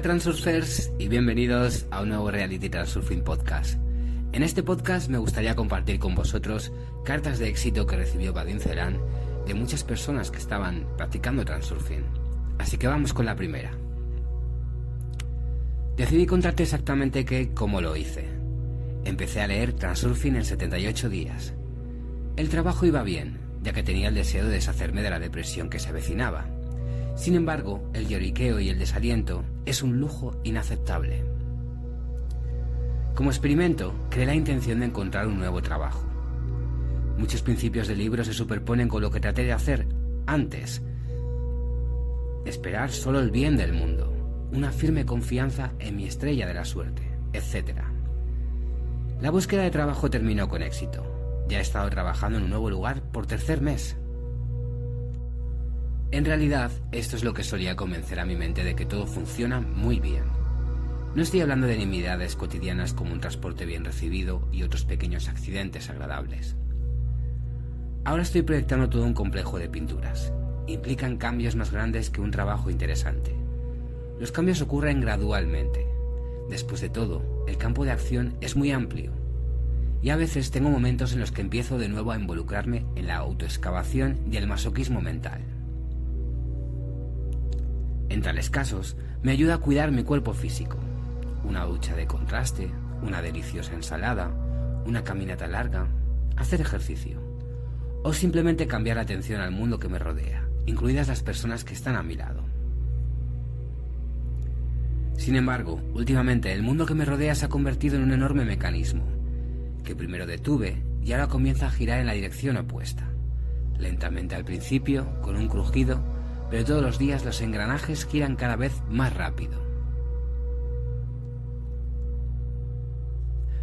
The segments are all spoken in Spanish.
Hola Transurfers y bienvenidos a un nuevo Reality Transurfing Podcast. En este podcast me gustaría compartir con vosotros cartas de éxito que recibió Badin Celan de muchas personas que estaban practicando Transurfing. Así que vamos con la primera. Decidí contarte exactamente qué, cómo lo hice. Empecé a leer Transurfing en 78 días. El trabajo iba bien, ya que tenía el deseo de deshacerme de la depresión que se avecinaba sin embargo, el lloriqueo y el desaliento es un lujo inaceptable. Como experimento, creé la intención de encontrar un nuevo trabajo. Muchos principios del libro se superponen con lo que traté de hacer antes. Esperar solo el bien del mundo, una firme confianza en mi estrella de la suerte, etc. La búsqueda de trabajo terminó con éxito. Ya he estado trabajando en un nuevo lugar por tercer mes. En realidad, esto es lo que solía convencer a mi mente de que todo funciona muy bien. No estoy hablando de nimiedades cotidianas como un transporte bien recibido y otros pequeños accidentes agradables. Ahora estoy proyectando todo un complejo de pinturas. Implican cambios más grandes que un trabajo interesante. Los cambios ocurren gradualmente. Después de todo, el campo de acción es muy amplio. Y a veces tengo momentos en los que empiezo de nuevo a involucrarme en la autoexcavación y el masoquismo mental. En tales casos, me ayuda a cuidar mi cuerpo físico. Una ducha de contraste, una deliciosa ensalada, una caminata larga, hacer ejercicio. O simplemente cambiar la atención al mundo que me rodea, incluidas las personas que están a mi lado. Sin embargo, últimamente el mundo que me rodea se ha convertido en un enorme mecanismo, que primero detuve y ahora comienza a girar en la dirección opuesta. Lentamente al principio, con un crujido, pero todos los días los engranajes giran cada vez más rápido.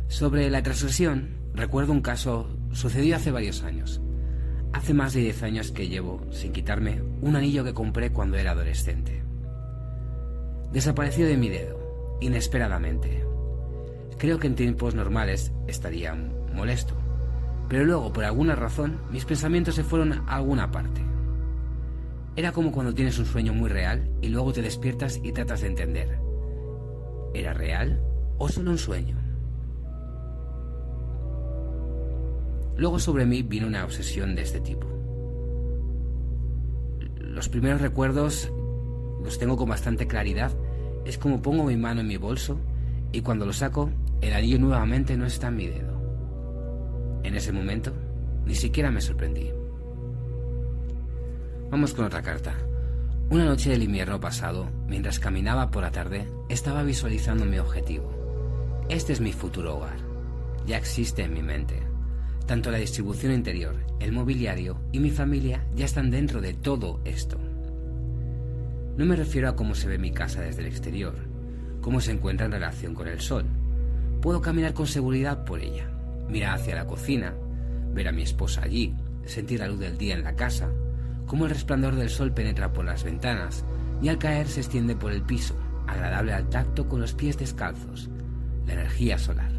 Sobre la transgresión, recuerdo un caso sucedido hace varios años. Hace más de 10 años que llevo sin quitarme un anillo que compré cuando era adolescente. Desapareció de mi dedo, inesperadamente. Creo que en tiempos normales estaría molesto, pero luego, por alguna razón, mis pensamientos se fueron a alguna parte. Era como cuando tienes un sueño muy real y luego te despiertas y tratas de entender. ¿Era real o solo un sueño? Luego sobre mí vino una obsesión de este tipo. Los primeros recuerdos los tengo con bastante claridad. Es como pongo mi mano en mi bolso y cuando lo saco, el anillo nuevamente no está en mi dedo. En ese momento, ni siquiera me sorprendí. Vamos con otra carta. Una noche del invierno pasado, mientras caminaba por la tarde, estaba visualizando mi objetivo. Este es mi futuro hogar. Ya existe en mi mente. Tanto la distribución interior, el mobiliario y mi familia ya están dentro de todo esto. No me refiero a cómo se ve mi casa desde el exterior, cómo se encuentra en relación con el sol. Puedo caminar con seguridad por ella, mirar hacia la cocina, ver a mi esposa allí, sentir la luz del día en la casa, cómo el resplandor del sol penetra por las ventanas y al caer se extiende por el piso, agradable al tacto con los pies descalzos. La energía solar.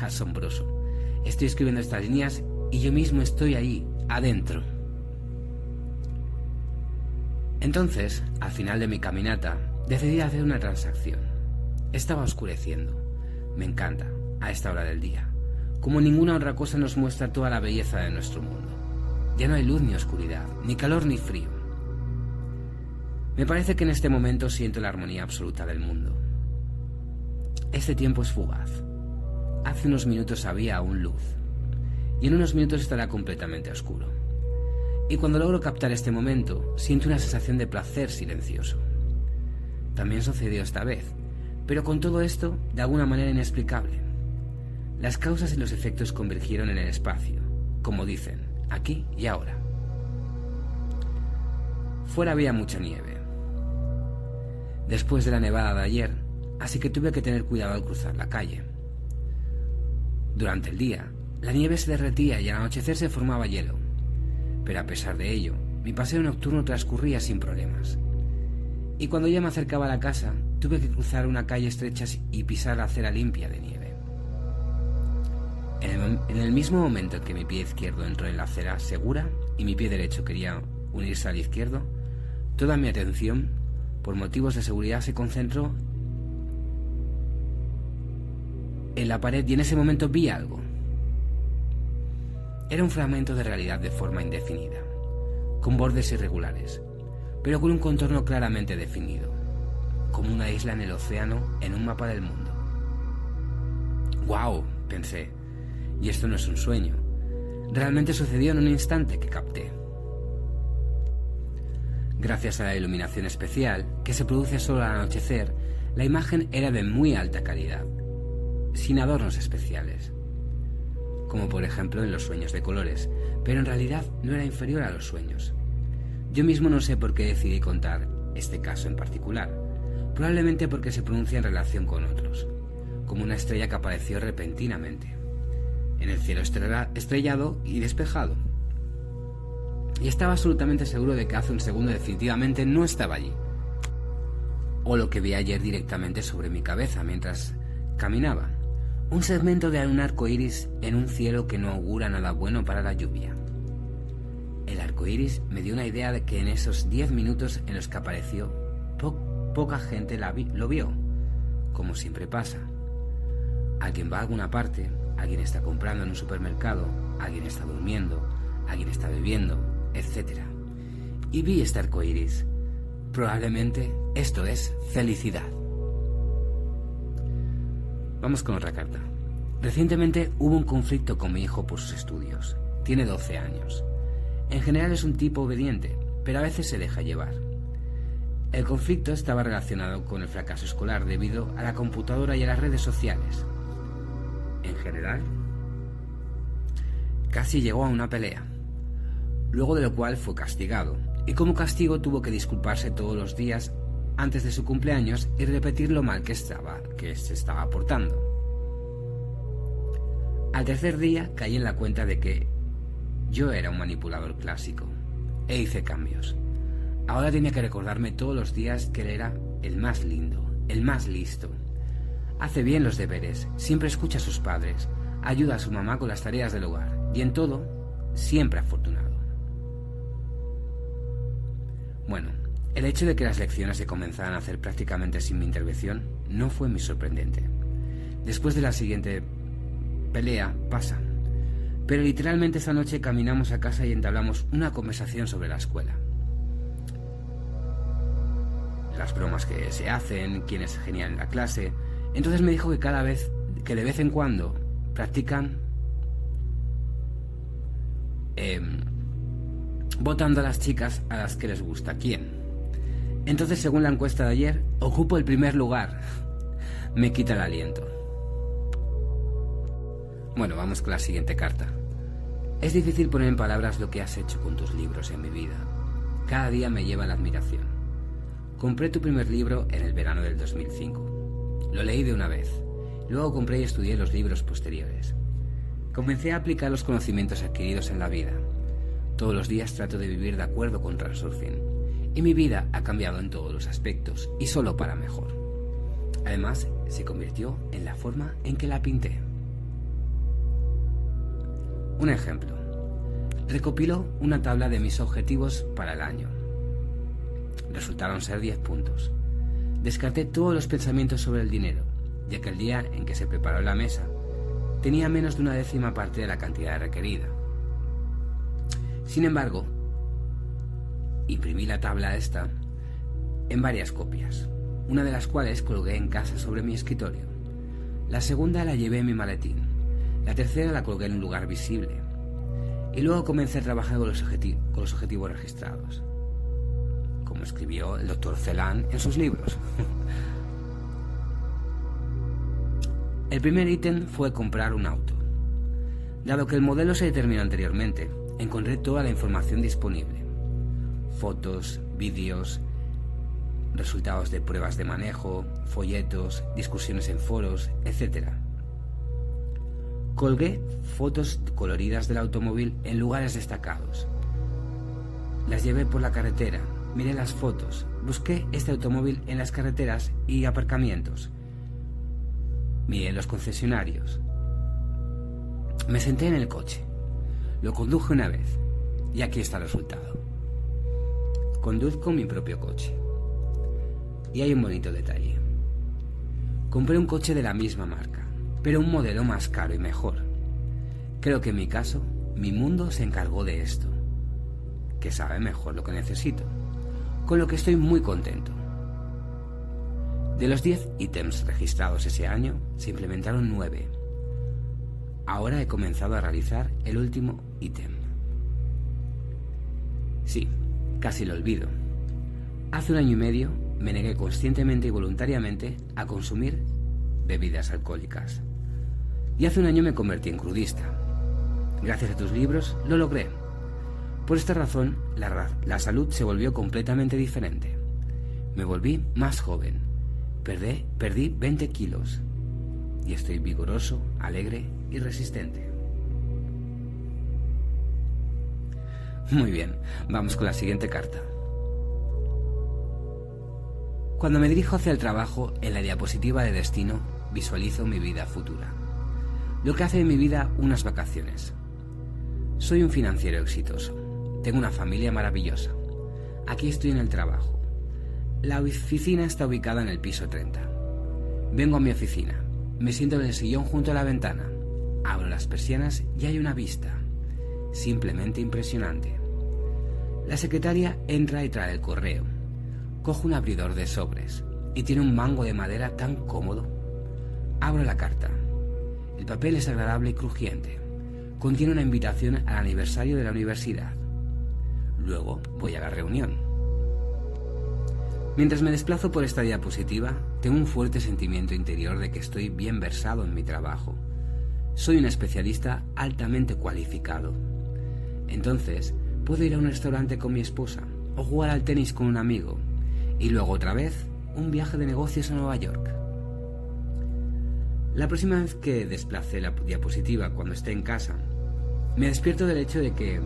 Asombroso. Estoy escribiendo estas líneas y yo mismo estoy ahí, adentro. Entonces, al final de mi caminata, decidí hacer una transacción. Estaba oscureciendo. Me encanta, a esta hora del día. Como ninguna otra cosa nos muestra toda la belleza de nuestro mundo. Ya no hay luz ni oscuridad, ni calor ni frío. Me parece que en este momento siento la armonía absoluta del mundo. Este tiempo es fugaz. Hace unos minutos había aún luz, y en unos minutos estará completamente oscuro. Y cuando logro captar este momento, siento una sensación de placer silencioso. También sucedió esta vez, pero con todo esto, de alguna manera inexplicable. Las causas y los efectos convergieron en el espacio, como dicen, aquí y ahora. Fuera había mucha nieve. Después de la nevada de ayer, así que tuve que tener cuidado al cruzar la calle. Durante el día, la nieve se derretía y al anochecer se formaba hielo, pero a pesar de ello, mi paseo nocturno transcurría sin problemas. Y cuando ya me acercaba a la casa, tuve que cruzar una calle estrecha y pisar la acera limpia de nieve. En el, mismo momento en que mi pie izquierdo entró en la acera segura y mi pie derecho quería unirse al izquierdo, toda mi atención Por motivos de seguridad se concentró en la pared y en ese momento vi algo. Era un fragmento de realidad de forma indefinida, con bordes irregulares, pero con un contorno claramente definido, como una isla en el océano en un mapa del mundo. ¡Guau! pensé. Y esto no es un sueño. Realmente sucedió en un instante que capté. Gracias a la iluminación especial, que se produce solo al anochecer, la imagen era de muy alta calidad, sin adornos especiales, como por ejemplo en los sueños de colores, pero en realidad no era inferior a los sueños. Yo mismo no sé por qué decidí contar este caso en particular, probablemente porque se pronuncia en relación con otros, como una estrella que apareció repentinamente, en el cielo estrellado y despejado y estaba absolutamente seguro de que hace un segundo definitivamente no estaba allí. O lo que vi ayer directamente sobre mi cabeza mientras caminaba. Un segmento de un arco iris en un cielo que no augura nada bueno para la lluvia. El arco iris me dio una idea de que en esos diez minutos en los que apareció, poca gente lo vio, como siempre pasa. Alguien va a alguna parte, alguien está comprando en un supermercado, alguien está durmiendo, alguien está bebiendo, etc. Y vi este arco iris. Probablemente esto es felicidad. Vamos con otra carta. Recientemente hubo un conflicto con mi hijo por sus estudios. Tiene 12 años. En general es un tipo obediente, pero a veces se deja llevar. El conflicto estaba relacionado con el fracaso escolar debido a la computadora y a las redes sociales. En general, casi llegó a una pelea luego de lo cual fue castigado, y como castigo tuvo que disculparse todos los días antes de su cumpleaños y repetir lo mal que estaba, que se estaba portando. Al tercer día caí en la cuenta de que yo era un manipulador clásico e hice cambios. Ahora tenía que recordarme todos los días que él era el más lindo, el más listo. Hace bien los deberes, siempre escucha a sus padres, ayuda a su mamá con las tareas del hogar y en todo, siempre afortunado. Bueno, el hecho de que las lecciones se comenzaran a hacer prácticamente sin mi intervención no fue muy sorprendente. Después de la siguiente pelea, pasa. Pero literalmente esa noche caminamos a casa y entablamos una conversación sobre la escuela. Las bromas que se hacen, quién es genial en la clase. Entonces me dijo que cada vez, que de vez en cuando practican eh, votando a las chicas a las que les gusta. ¿Quién? Entonces, según la encuesta de ayer, ocupo el primer lugar. Me quita el aliento. Bueno, vamos con la siguiente carta. Es difícil poner en palabras lo que has hecho con tus libros en mi vida. Cada día me lleva la admiración. Compré tu primer libro en el verano del 2005. Lo leí de una vez. Luego compré y estudié los libros posteriores. Comencé a aplicar los conocimientos adquiridos en la vida todos los días trato de vivir de acuerdo con Transurfing y mi vida ha cambiado en todos los aspectos y solo para mejor. Además, se convirtió en la forma en que la pinté. Un ejemplo. Recopiló una tabla de mis objetivos para el año. Resultaron ser 10 puntos. Descarté todos los pensamientos sobre el dinero, ya que el día en que se preparó la mesa tenía menos de una décima parte de la cantidad requerida. Sin embargo, imprimí la tabla esta en varias copias, una de las cuales colgué en casa sobre mi escritorio. La segunda la llevé en mi maletín. La tercera la colgué en un lugar visible. Y luego comencé a trabajar con los, con los objetivos registrados, como escribió el doctor Celan en sus libros. el primer ítem fue comprar un auto. Dado que el modelo se determinó anteriormente, encontré toda la información disponible. Fotos, vídeos, resultados de pruebas de manejo, folletos, discusiones en foros, etc. Colgué fotos coloridas del automóvil en lugares destacados. Las llevé por la carretera, miré las fotos, busqué este automóvil en las carreteras y aparcamientos. Miré los concesionarios. Me senté en el coche. Lo conduje una vez y aquí está el resultado. Conduzco mi propio coche. Y hay un bonito detalle. Compré un coche de la misma marca, pero un modelo más caro y mejor. Creo que en mi caso, mi mundo se encargó de esto, que sabe mejor lo que necesito, con lo que estoy muy contento. De los 10 ítems registrados ese año, se implementaron 9. Ahora he comenzado a realizar el último ítem. Sí, casi lo olvido. Hace un año y medio me negué conscientemente y voluntariamente a consumir bebidas alcohólicas. Y hace un año me convertí en crudista. Gracias a tus libros lo logré. Por esta razón, la, salud se volvió completamente diferente. Me volví más joven, perdí 20 kilos y estoy vigoroso, alegre y resistente. Muy bien, vamos con la siguiente carta. Cuando me dirijo hacia el trabajo, en la diapositiva de destino visualizo mi vida futura. Lo que hace de mi vida unas vacaciones. Soy un financiero exitoso. Tengo una familia maravillosa. Aquí estoy en el trabajo. La oficina está ubicada en el piso 30. Vengo a mi oficina. Me siento en el sillón junto a la ventana. Abro las persianas y hay una vista. Simplemente impresionante. La secretaria entra y trae el correo. Cojo un abridor de sobres y tiene un mango de madera tan cómodo. Abro la carta. El papel es agradable y crujiente. Contiene una invitación al aniversario de la universidad. Luego voy a la reunión. Mientras me desplazo por esta diapositiva, tengo un fuerte sentimiento interior de que estoy bien versado en mi trabajo. Soy un especialista altamente cualificado. Entonces, puedo ir a un restaurante con mi esposa o jugar al tenis con un amigo y luego otra vez un viaje de negocios a Nueva York. La próxima vez que desplace la diapositiva cuando esté en casa, me despierto del hecho de que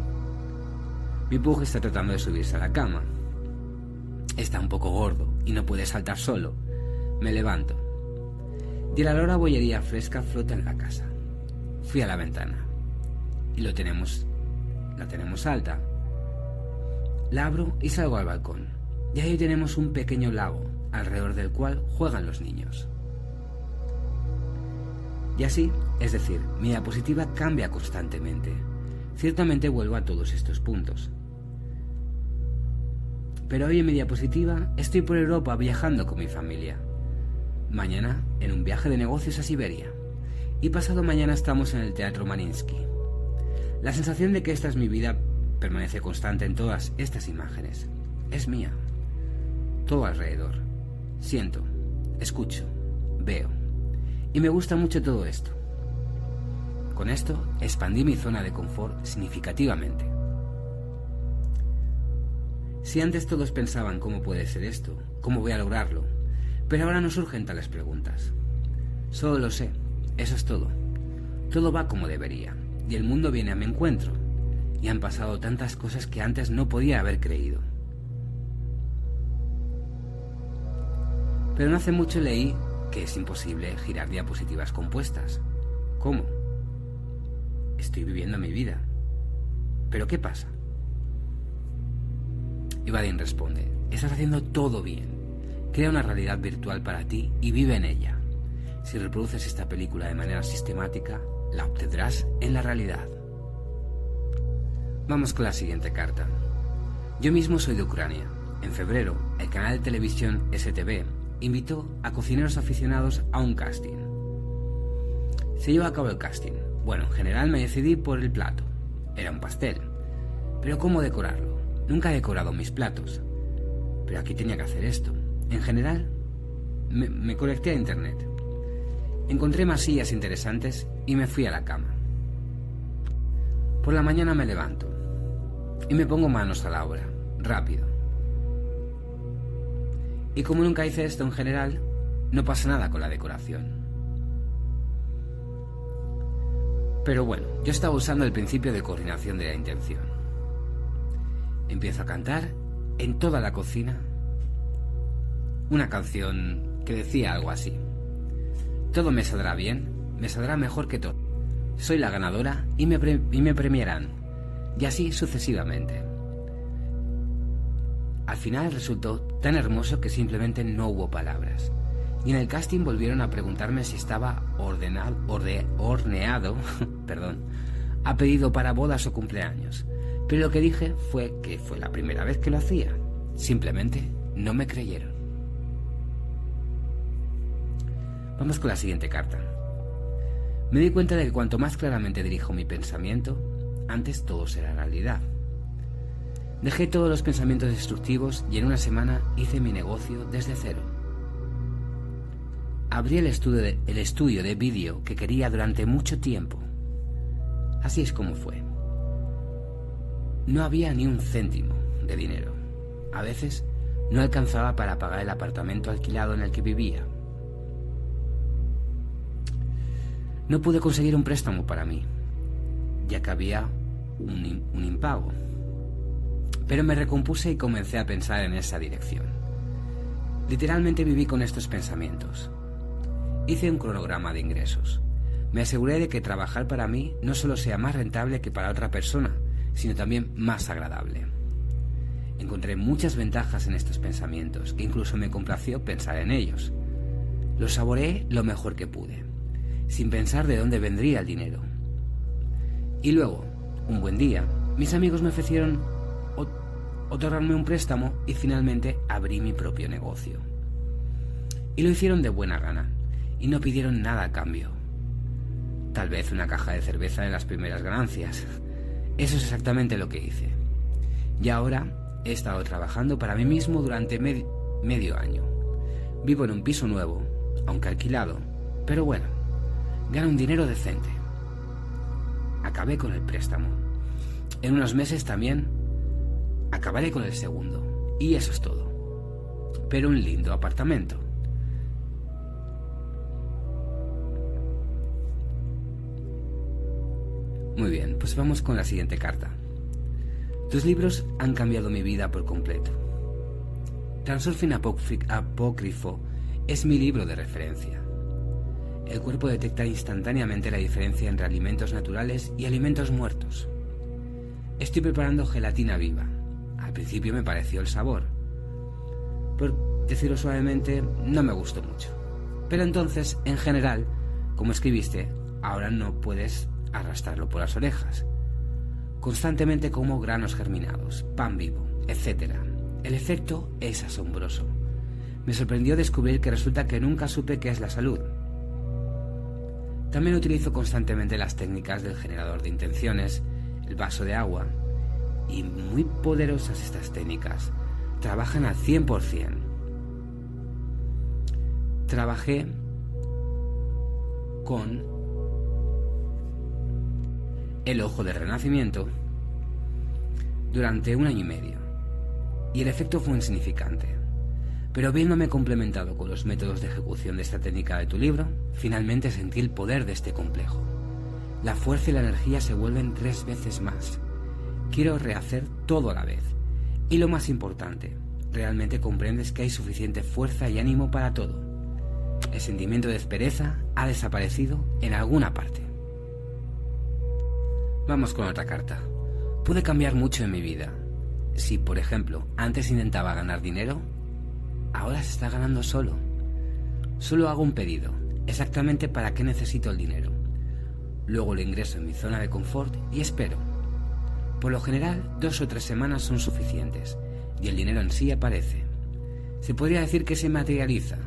mi pug está tratando de subirse a la cama Está un poco gordo y no puede saltar solo. Me levanto. Y la lora bollería fresca flota en la casa. Fui a la ventana. Y lo tenemos. La tenemos alta. La abro y salgo al balcón. Y ahí tenemos un pequeño lago, alrededor del cual juegan los niños. Y así, es decir, mi diapositiva cambia constantemente. Ciertamente vuelvo a todos estos puntos. Pero hoy en mi diapositiva estoy por Europa viajando con mi familia. Mañana en un viaje de negocios a Siberia. Y pasado mañana estamos en el Teatro Marinsky. La sensación de que esta es mi vida permanece constante en todas estas imágenes. Es mía. Todo alrededor. Siento, escucho, veo. Y me gusta mucho todo esto. Con esto expandí mi zona de confort significativamente. Si antes todos pensaban cómo puede ser esto, cómo voy a lograrlo, pero ahora no surgen tales preguntas. Solo lo sé, eso es todo. Todo va como debería, y el mundo viene a mi encuentro, y han pasado tantas cosas que antes no podía haber creído. Pero no hace mucho leí que es imposible girar diapositivas compuestas. ¿Cómo? Estoy viviendo mi vida. ¿Pero qué pasa? Y responde, estás haciendo todo bien. Crea una realidad virtual para ti y vive en ella. Si reproduces esta película de manera sistemática, la obtendrás en la realidad. Vamos con la siguiente carta. Yo mismo soy de Ucrania. En febrero, el canal de televisión STV invitó a cocineros aficionados a un casting. Se llevó a cabo el casting. Bueno, en general me decidí por el plato. Era un pastel. Pero ¿cómo decorarlo? Nunca he decorado mis platos, pero aquí tenía que hacer esto. En general, me, conecté a internet. Encontré más sillas interesantes y me fui a la cama. Por la mañana me levanto y me pongo manos a la obra, rápido. Y como nunca hice esto en general, no pasa nada con la decoración. Pero bueno, yo estaba usando el principio de coordinación de la intención. Empiezo a cantar en toda la cocina una canción que decía algo así. Todo me saldrá bien, me saldrá mejor que todo. Soy la ganadora y me, y me premiarán. Y así sucesivamente. al final resultó tan hermoso que simplemente no hubo palabras. Y en el casting volvieron a preguntarme si estaba ordenado, horneado, perdón, a pedido para bodas o cumpleaños. Pero lo que dije fue que fue la primera vez que lo hacía. Simplemente no me creyeron. Vamos con la siguiente carta. Me di cuenta de que cuanto más claramente dirijo mi pensamiento, antes todo será realidad. Dejé todos los pensamientos destructivos y en una semana hice mi negocio desde cero. Abrí el estudio de, de vídeo que quería durante mucho tiempo. Así es como fue. No había ni un céntimo de dinero. A veces no alcanzaba para pagar el apartamento alquilado en el que vivía. No pude conseguir un préstamo para mí, ya que había un, impago. Pero me recompuse y comencé a pensar en esa dirección. Literalmente viví con estos pensamientos. Hice un cronograma de ingresos. Me aseguré de que trabajar para mí no solo sea más rentable que para otra persona, sino también más agradable. Encontré muchas ventajas en estos pensamientos, que incluso me complació pensar en ellos. Los saboreé lo mejor que pude, sin pensar de dónde vendría el dinero. Y luego, un buen día, mis amigos me ofrecieron otorgarme un préstamo y finalmente abrí mi propio negocio. Y lo hicieron de buena gana, y no pidieron nada a cambio. Tal vez una caja de cerveza en las primeras ganancias. Eso es exactamente lo que hice. Y ahora he estado trabajando para mí mismo durante medio año. Vivo en un piso nuevo, aunque alquilado, pero bueno, gano un dinero decente. Acabé con el préstamo. En unos meses también acabaré con el segundo. Y eso es todo. Pero un lindo apartamento. Muy bien, pues vamos con la siguiente carta. Tus libros han cambiado mi vida por completo. Transurfing Apócrifo es mi libro de referencia. El cuerpo detecta instantáneamente la diferencia entre alimentos naturales y alimentos muertos. Estoy preparando gelatina viva. Al principio me pareció el sabor. Por decirlo suavemente, no me gustó mucho. Pero entonces, en general, como escribiste, ahora no puedes arrastrarlo por las orejas. Constantemente como granos germinados, pan vivo, etc. El efecto es asombroso. Me sorprendió descubrir que resulta que nunca supe qué es la salud. También utilizo constantemente las técnicas del generador de intenciones, el vaso de agua, y muy poderosas estas técnicas. Trabajan al 100%. Trabajé con el ojo de renacimiento durante un año y medio, y el efecto fue insignificante. Pero viéndome complementado con los métodos de ejecución de esta técnica de tu libro, finalmente sentí el poder de este complejo. La fuerza y la energía se vuelven tres veces más. Quiero rehacer todo a la vez. Y lo más importante, realmente comprendes que hay suficiente fuerza y ánimo para todo. El sentimiento de espereza ha desaparecido en alguna parte. Vamos con otra carta. Pude cambiar mucho en mi vida. Si, por ejemplo, antes intentaba ganar dinero, ahora se está ganando solo. Solo hago un pedido, exactamente para qué necesito el dinero. Luego lo ingreso en mi zona de confort y espero. Por lo general, dos o tres semanas son suficientes y el dinero en sí aparece. Se podría decir que se materializa.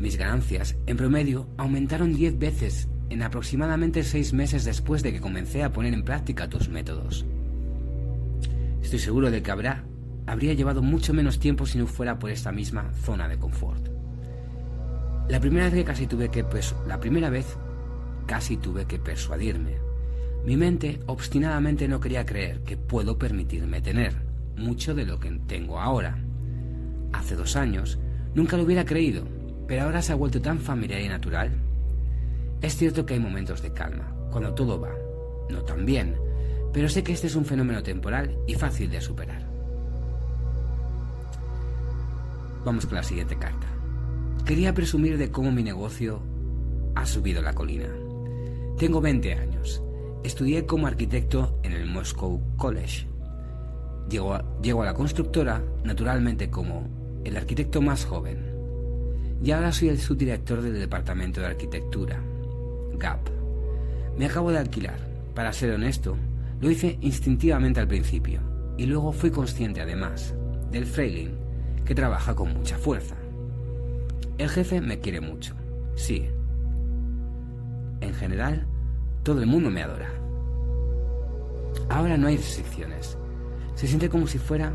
Mis ganancias, en promedio, aumentaron diez veces en aproximadamente seis meses después de que comencé a poner en práctica tus métodos. Estoy seguro de que habrá, habría llevado mucho menos tiempo si no fuera por esta misma zona de confort. La primera vez que casi tuve que la primera vez casi tuve que persuadirme. Mi mente obstinadamente no quería creer que puedo permitirme tener mucho de lo que tengo ahora. Hace dos años nunca lo hubiera creído, pero ahora se ha vuelto tan familiar y natural es cierto que hay momentos de calma, cuando todo va, no tan bien, pero sé que este es un fenómeno temporal y fácil de superar. Vamos con la siguiente carta. Quería presumir de cómo mi negocio ha subido la colina. Tengo 20 años. Estudié como arquitecto en el Moscow College. llego a, la constructora, naturalmente como el arquitecto más joven. Y ahora soy el subdirector del Departamento de Arquitectura, GAP. Me acabo de alquilar. Para ser honesto, lo hice instintivamente al principio, y luego fui consciente además del Freiling, que trabaja con mucha fuerza. El jefe me quiere mucho, sí. En general, todo el mundo me adora. Ahora no hay restricciones. Se siente como si fuera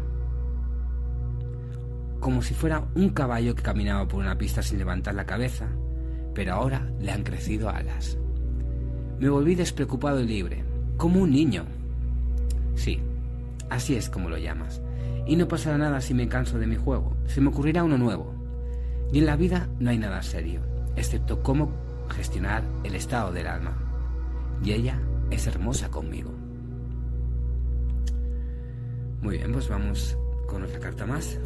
como si fuera un caballo que caminaba por una pista sin levantar la cabeza, pero ahora le han crecido alas. Me volví despreocupado y libre, como un niño. Sí, así es como lo llamas. Y no pasará nada si me canso de mi juego, se me ocurrirá uno nuevo. Y en la vida no hay nada serio, excepto cómo gestionar el estado del alma. Y ella es hermosa conmigo. Muy bien, pues vamos con otra carta más.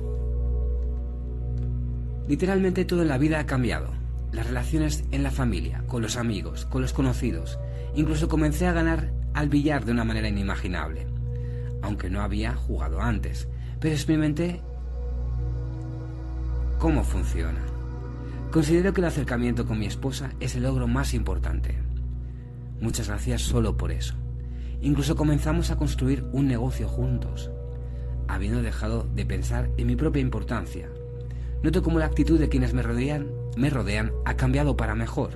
Literalmente todo en la vida ha cambiado. Las relaciones en la familia, con los amigos, con los conocidos. Incluso comencé a ganar al billar de una manera inimaginable. Aunque no había jugado antes. Pero experimenté cómo funciona. Considero que el acercamiento con mi esposa es el logro más importante. Muchas gracias solo por eso. Incluso comenzamos a construir un negocio juntos habiendo dejado de pensar en mi propia importancia. Noto cómo la actitud de quienes me rodean, me rodean ha cambiado para mejor.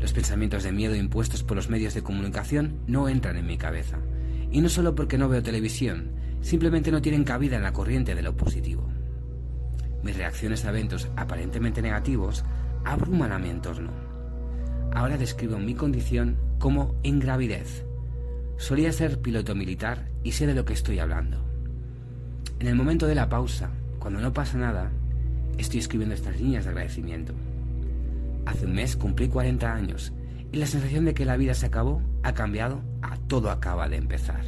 Los pensamientos de miedo impuestos por los medios de comunicación no entran en mi cabeza. Y no solo porque no veo televisión, simplemente no tienen cabida en la corriente de lo positivo. Mis reacciones a eventos aparentemente negativos abruman a mi entorno. Ahora describo mi condición como ingravidez. Solía ser piloto militar y sé de lo que estoy hablando. En el momento de la pausa, cuando no pasa nada, estoy escribiendo estas líneas de agradecimiento. Hace un mes cumplí 40 años y la sensación de que la vida se acabó ha cambiado a todo acaba de empezar.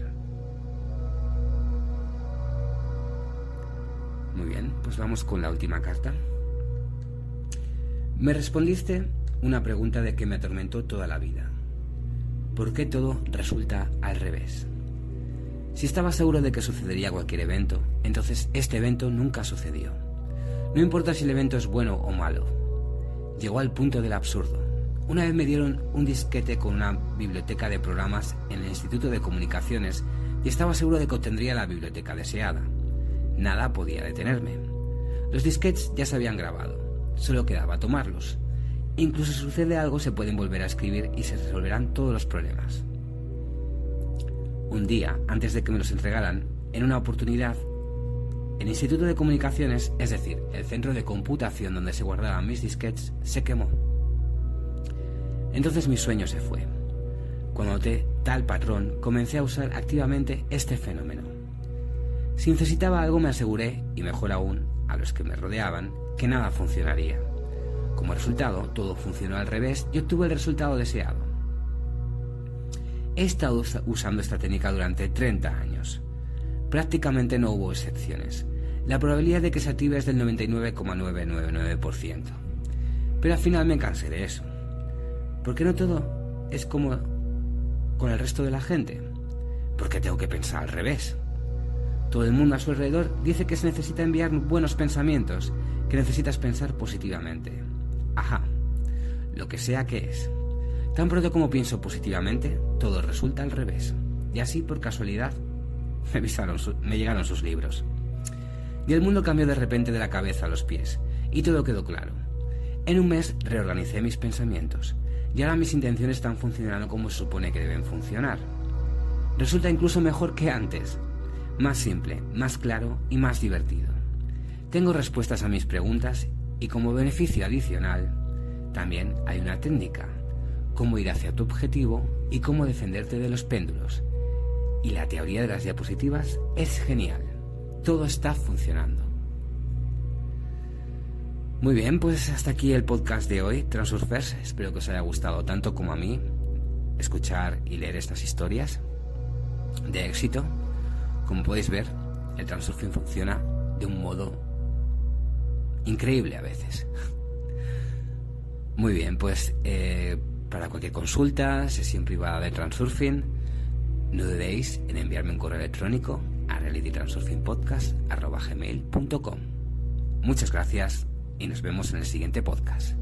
Muy bien, pues vamos con la última carta. Me respondiste una pregunta de que me atormentó toda la vida. ¿Por qué todo resulta al revés? Si estaba seguro de que sucedería cualquier evento, entonces este evento nunca sucedió. No importa si el evento es bueno o malo. Llegó al punto del absurdo. Una vez me dieron un disquete con una biblioteca de programas en el Instituto de Comunicaciones y estaba seguro de que obtendría la biblioteca deseada. Nada podía detenerme. Los disquetes ya se habían grabado, solo quedaba tomarlos. Incluso si sucede algo se pueden volver a escribir y se resolverán todos los problemas. Un día, antes de que me los entregaran, en una oportunidad, el Instituto de Comunicaciones, es decir, el centro de computación donde se guardaban mis disquetes, se quemó. Entonces mi sueño se fue. Cuando noté tal patrón, comencé a usar activamente este fenómeno. Si necesitaba algo me aseguré, y mejor aún, a los que me rodeaban, que nada funcionaría. Como resultado, todo funcionó al revés y obtuve el resultado deseado. He estado usando esta técnica durante 30 años. Prácticamente no hubo excepciones. La probabilidad de que se active es del 99,999%. Pero al final me cansé de eso. Porque no todo es como con el resto de la gente. Porque tengo que pensar al revés. Todo el mundo a su alrededor dice que se necesita enviar buenos pensamientos, que necesitas pensar positivamente. Ajá, lo que sea que es. Tan pronto como pienso positivamente, todo resulta al revés. Y así, por casualidad, me, me llegaron sus libros. Y el mundo cambió de repente de la cabeza a los pies, y todo quedó claro. En un mes reorganicé mis pensamientos, y ahora mis intenciones están funcionando como se supone que deben funcionar. Resulta incluso mejor que antes, más simple, más claro y más divertido. Tengo respuestas a mis preguntas y como beneficio adicional, también hay una técnica cómo ir hacia tu objetivo y cómo defenderte de los péndulos. Y la teoría de las diapositivas es genial. Todo está funcionando. Muy bien, pues hasta aquí el podcast de hoy, Transurfers. Espero que os haya gustado tanto como a mí escuchar y leer estas historias de éxito. Como podéis ver, el Transurfing funciona de un modo increíble a veces. Muy bien, pues eh, para cualquier consulta, sesión privada de Transurfing, no dudéis en enviarme un correo electrónico a realitytransurfingpodcast.com. Muchas gracias y nos vemos en el siguiente podcast.